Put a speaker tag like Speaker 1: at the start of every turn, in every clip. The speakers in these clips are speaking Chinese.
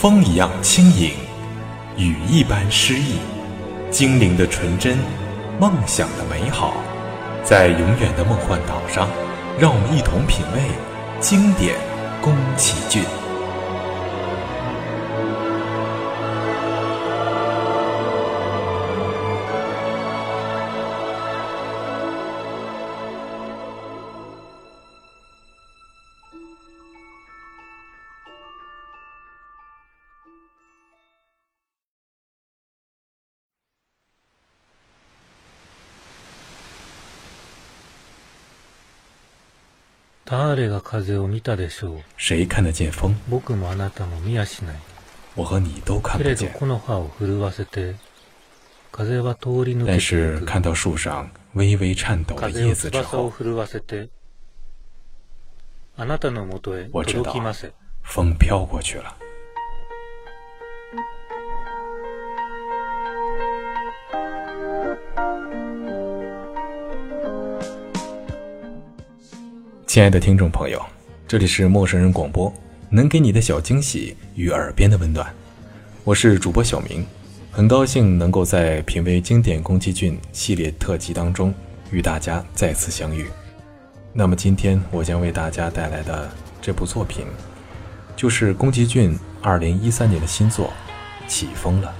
Speaker 1: 风一样轻盈，雨一般诗意，精灵的纯真，梦想的美好，在永远的梦幻岛上，让我们一同品味经典宫崎骏。
Speaker 2: 誰が風を見たでしょう？
Speaker 1: 谁看得见风？
Speaker 2: 僕もあなたも見やしない。
Speaker 1: 我和你都看
Speaker 2: けれど。木の葉を震わせて、風は通り抜けて
Speaker 1: 但是
Speaker 2: いく。
Speaker 1: 看到树上微微颤抖的
Speaker 2: 風を
Speaker 1: 叶子
Speaker 2: 翼を震わせて、あなたのもとへ
Speaker 1: 我知道
Speaker 2: 届きませ。
Speaker 1: 风飘过去了。亲爱的听众朋友，这里是陌生人广播，能给你的小惊喜与耳边的温暖。我是主播小明，很高兴能够在品味经典宫崎骏系列特辑当中与大家再次相遇。那么今天我将为大家带来的这部作品，就是宫崎骏二零一三年的新作《起风了》。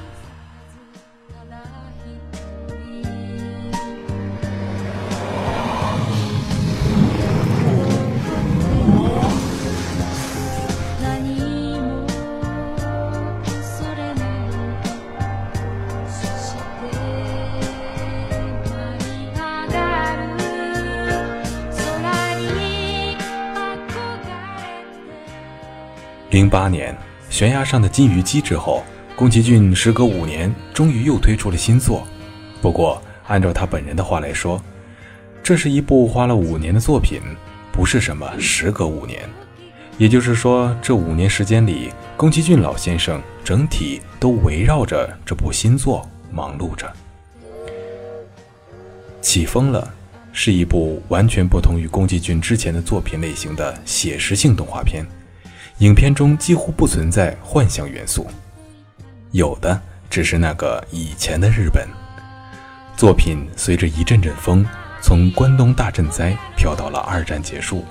Speaker 1: 零八年，悬崖上的金鱼姬之后，宫崎骏时隔五年，终于又推出了新作。不过，按照他本人的话来说，这是一部花了五年的作品，不是什么时隔五年。也就是说，这五年时间里，宫崎骏老先生整体都围绕着这部新作忙碌着。起风了是一部完全不同于宫崎骏之前的作品类型的写实性动画片。影片中几乎不存在幻想元素，有的只是那个以前的日本。作品随着一阵阵风，从关东大震灾飘到了二战结束。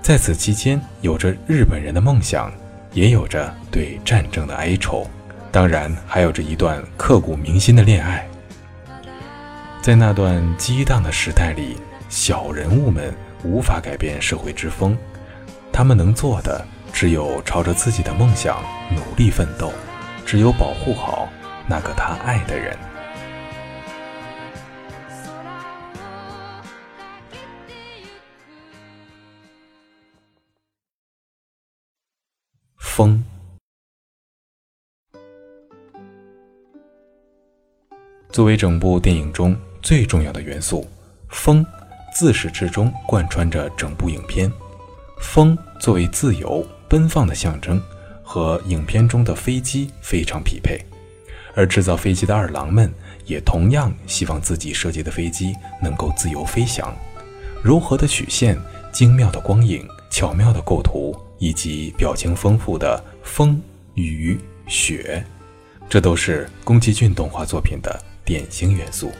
Speaker 1: 在此期间，有着日本人的梦想，也有着对战争的哀愁，当然还有着一段刻骨铭心的恋爱。在那段激荡的时代里，小人物们无法改变社会之风。他们能做的只有朝着自己的梦想努力奋斗，只有保护好那个他爱的人。风，作为整部电影中最重要的元素，风自始至终贯穿着整部影片。风作为自由奔放的象征，和影片中的飞机非常匹配。而制造飞机的二郎们也同样希望自己设计的飞机能够自由飞翔。柔和的曲线、精妙的光影、巧妙的构图，以及表情丰富的风、雨、雪，这都是宫崎骏动画作品的典型元素。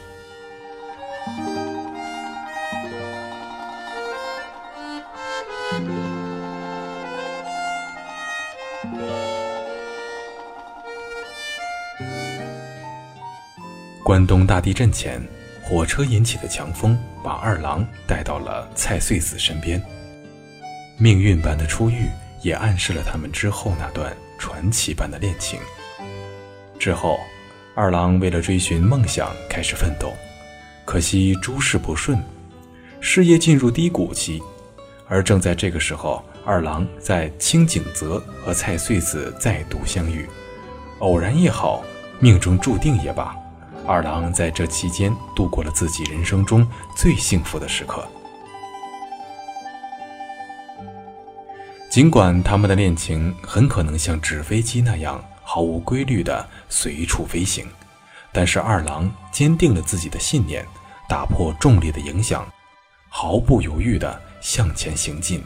Speaker 1: 关东大地震前，火车引起的强风把二郎带到了菜穗子身边。命运般的初遇也暗示了他们之后那段传奇般的恋情。之后，二郎为了追寻梦想开始奋斗，可惜诸事不顺，事业进入低谷期。而正在这个时候，二郎在清景泽和蔡穗子再度相遇，偶然也好，命中注定也罢，二郎在这期间度过了自己人生中最幸福的时刻。尽管他们的恋情很可能像纸飞机那样毫无规律地随处飞行，但是二郎坚定了自己的信念，打破重力的影响，毫不犹豫地向前行进。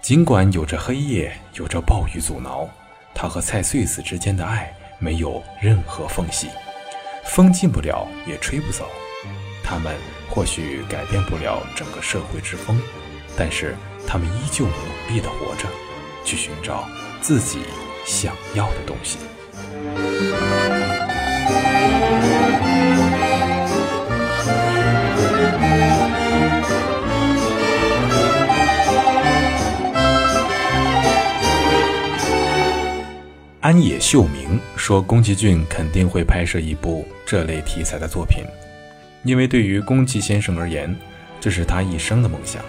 Speaker 1: 尽管有着黑夜，有着暴雨阻挠，他和蔡穗子之间的爱没有任何缝隙，风进不了，也吹不走。他们或许改变不了整个社会之风，但是他们依旧努力地活着，去寻找自己想要的东西。安野秀明说，宫崎骏肯定会拍摄一部这类题材的作品，因为对于宫崎先生而言，这是他一生的梦想。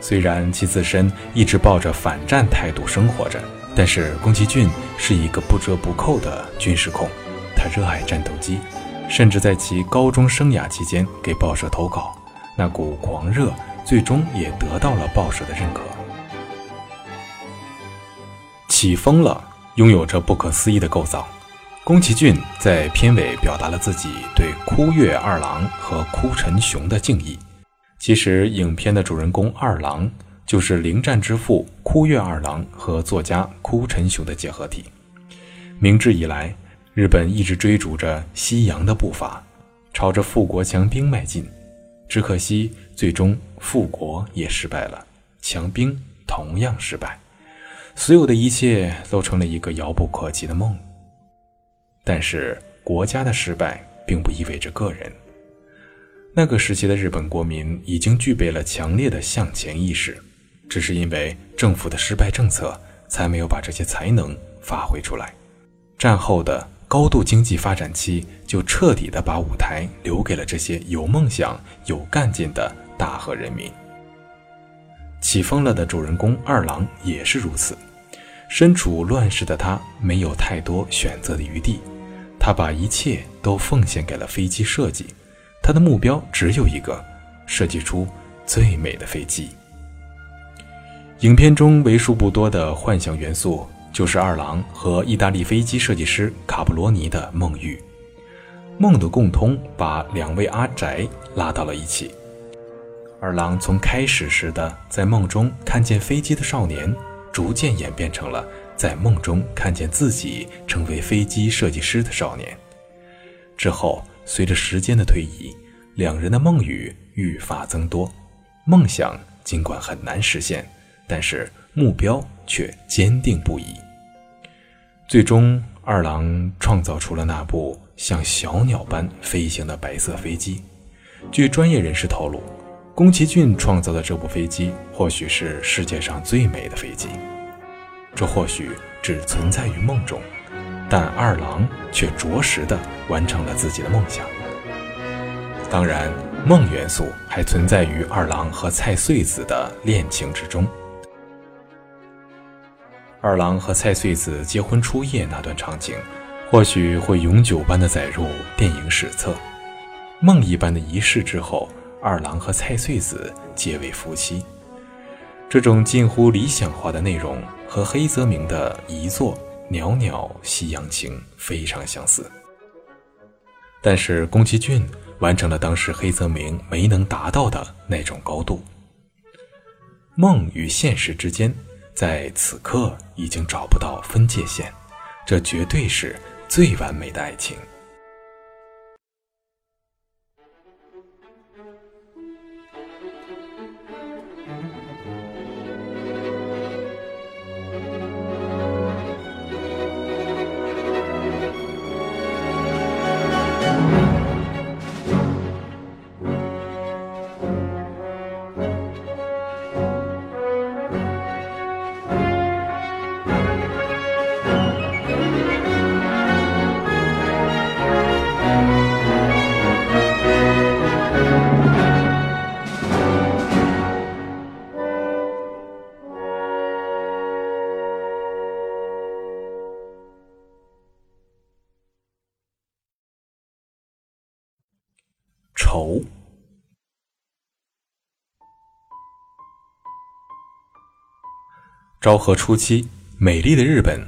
Speaker 1: 虽然其自身一直抱着反战态度生活着，但是宫崎骏是一个不折不扣的军事控，他热爱战斗机，甚至在其高中生涯期间给报社投稿，那股狂热最终也得到了报社的认可。起风了。拥有着不可思议的构造，宫崎骏在片尾表达了自己对枯月二郎和枯尘雄的敬意。其实，影片的主人公二郎就是灵战之父枯月二郎和作家枯尘雄的结合体。明治以来，日本一直追逐着西洋的步伐，朝着富国强兵迈进。只可惜，最终富国也失败了，强兵同样失败。所有的一切都成了一个遥不可及的梦。但是国家的失败并不意味着个人。那个时期的日本国民已经具备了强烈的向前意识，只是因为政府的失败政策，才没有把这些才能发挥出来。战后的高度经济发展期，就彻底的把舞台留给了这些有梦想、有干劲的大和人民。起风了的主人公二郎也是如此。身处乱世的他没有太多选择的余地，他把一切都奉献给了飞机设计。他的目标只有一个：设计出最美的飞机。影片中为数不多的幻想元素，就是二郎和意大利飞机设计师卡布罗尼的梦遇。梦的共通把两位阿宅拉到了一起。二郎从开始时的在梦中看见飞机的少年。逐渐演变成了在梦中看见自己成为飞机设计师的少年。之后，随着时间的推移，两人的梦语愈发增多。梦想尽管很难实现，但是目标却坚定不移。最终，二郎创造出了那部像小鸟般飞行的白色飞机。据专业人士透露。宫崎骏创造的这部飞机，或许是世界上最美的飞机。这或许只存在于梦中，但二郎却着实的完成了自己的梦想。当然，梦元素还存在于二郎和蔡穗子的恋情之中。二郎和蔡穗子结婚初夜那段场景，或许会永久般的载入电影史册。梦一般的仪式之后。二郎和蔡穗子结为夫妻，这种近乎理想化的内容和黑泽明的遗作《袅袅夕阳情》非常相似。但是宫崎骏完成了当时黑泽明没能达到的那种高度。梦与现实之间，在此刻已经找不到分界线，这绝对是最完美的爱情。愁。昭和初期，美丽的日本，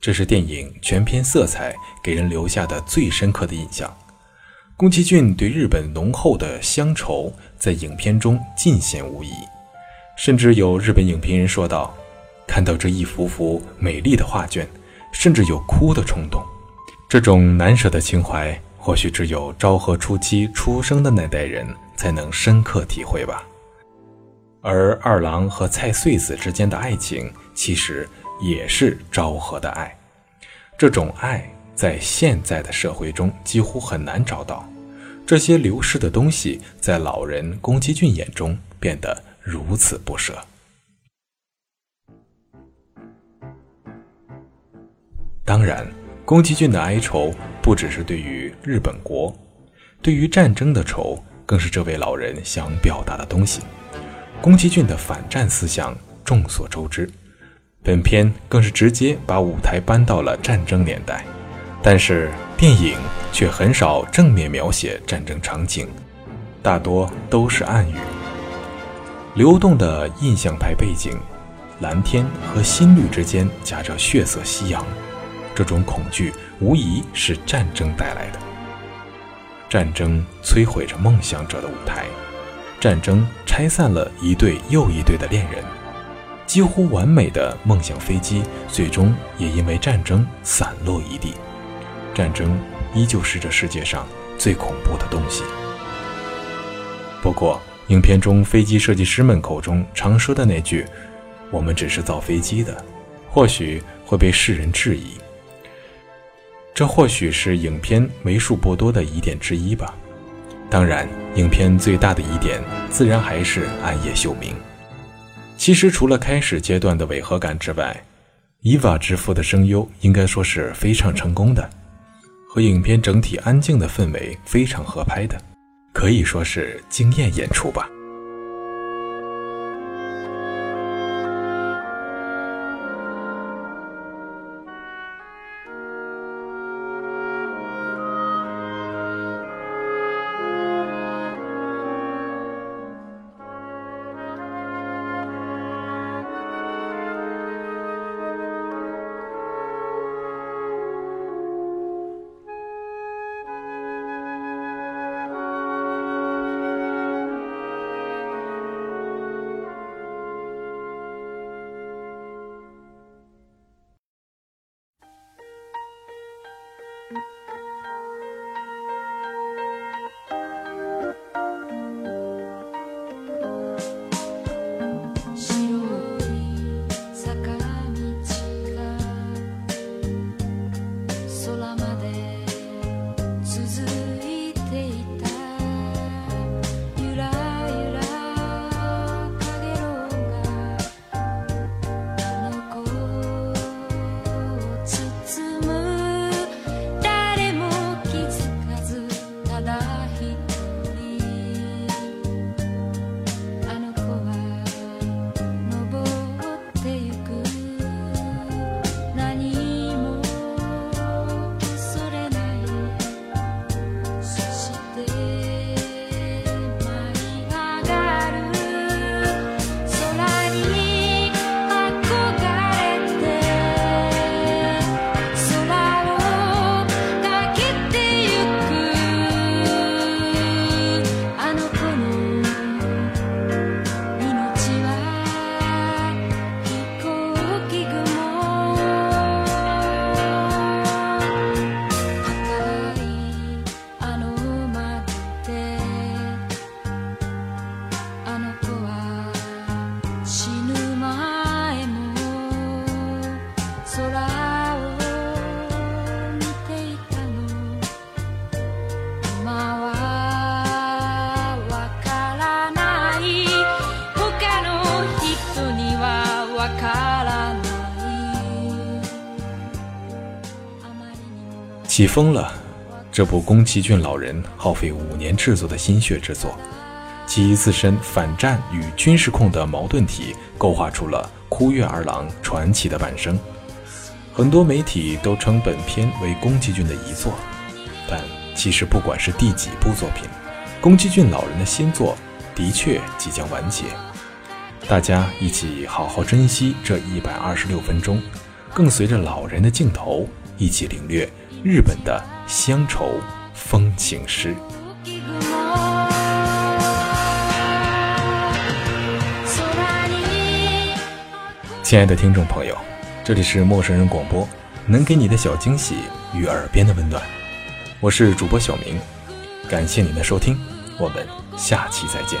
Speaker 1: 这是电影全篇色彩给人留下的最深刻的印象。宫崎骏对日本浓厚的乡愁在影片中尽显无疑，甚至有日本影评人说道：“看到这一幅幅美丽的画卷，甚至有哭的冲动。这种难舍的情怀，或许只有昭和初期出生的那代人才能深刻体会吧。”而二郎和菜穗子之间的爱情，其实也是昭和的爱。这种爱在现在的社会中几乎很难找到。这些流逝的东西，在老人宫崎骏眼中变得如此不舍。当然，宫崎骏的哀愁不只是对于日本国，对于战争的愁，更是这位老人想表达的东西。宫崎骏的反战思想众所周知，本片更是直接把舞台搬到了战争年代，但是电影却很少正面描写战争场景，大多都是暗语。流动的印象派背景，蓝天和新绿之间夹着血色夕阳，这种恐惧无疑是战争带来的。战争摧毁着梦想者的舞台。战争拆散了一对又一对的恋人，几乎完美的梦想飞机，最终也因为战争散落一地。战争依旧是这世界上最恐怖的东西。不过，影片中飞机设计师们口中常说的那句“我们只是造飞机的”，或许会被世人质疑。这或许是影片为数不多的疑点之一吧。当然，影片最大的疑点自然还是暗夜秀明。其实，除了开始阶段的违和感之外，伊娃之父的声优应该说是非常成功的，和影片整体安静的氛围非常合拍的，可以说是惊艳演出吧。起风了，这部宫崎骏老人耗费五年制作的心血之作，其自身反战与军事控的矛盾体，勾画出了哭月二郎传奇的半生。很多媒体都称本片为宫崎骏的遗作，但其实不管是第几部作品，宫崎骏老人的新作的确即将完结，大家一起好好珍惜这一百二十六分钟，更随着老人的镜头一起领略日本的乡愁风情诗。亲爱的听众朋友，这里是陌生人广播，能给你的小惊喜与耳边的温暖，我是主播小明，感谢您的收听，我们下期再见。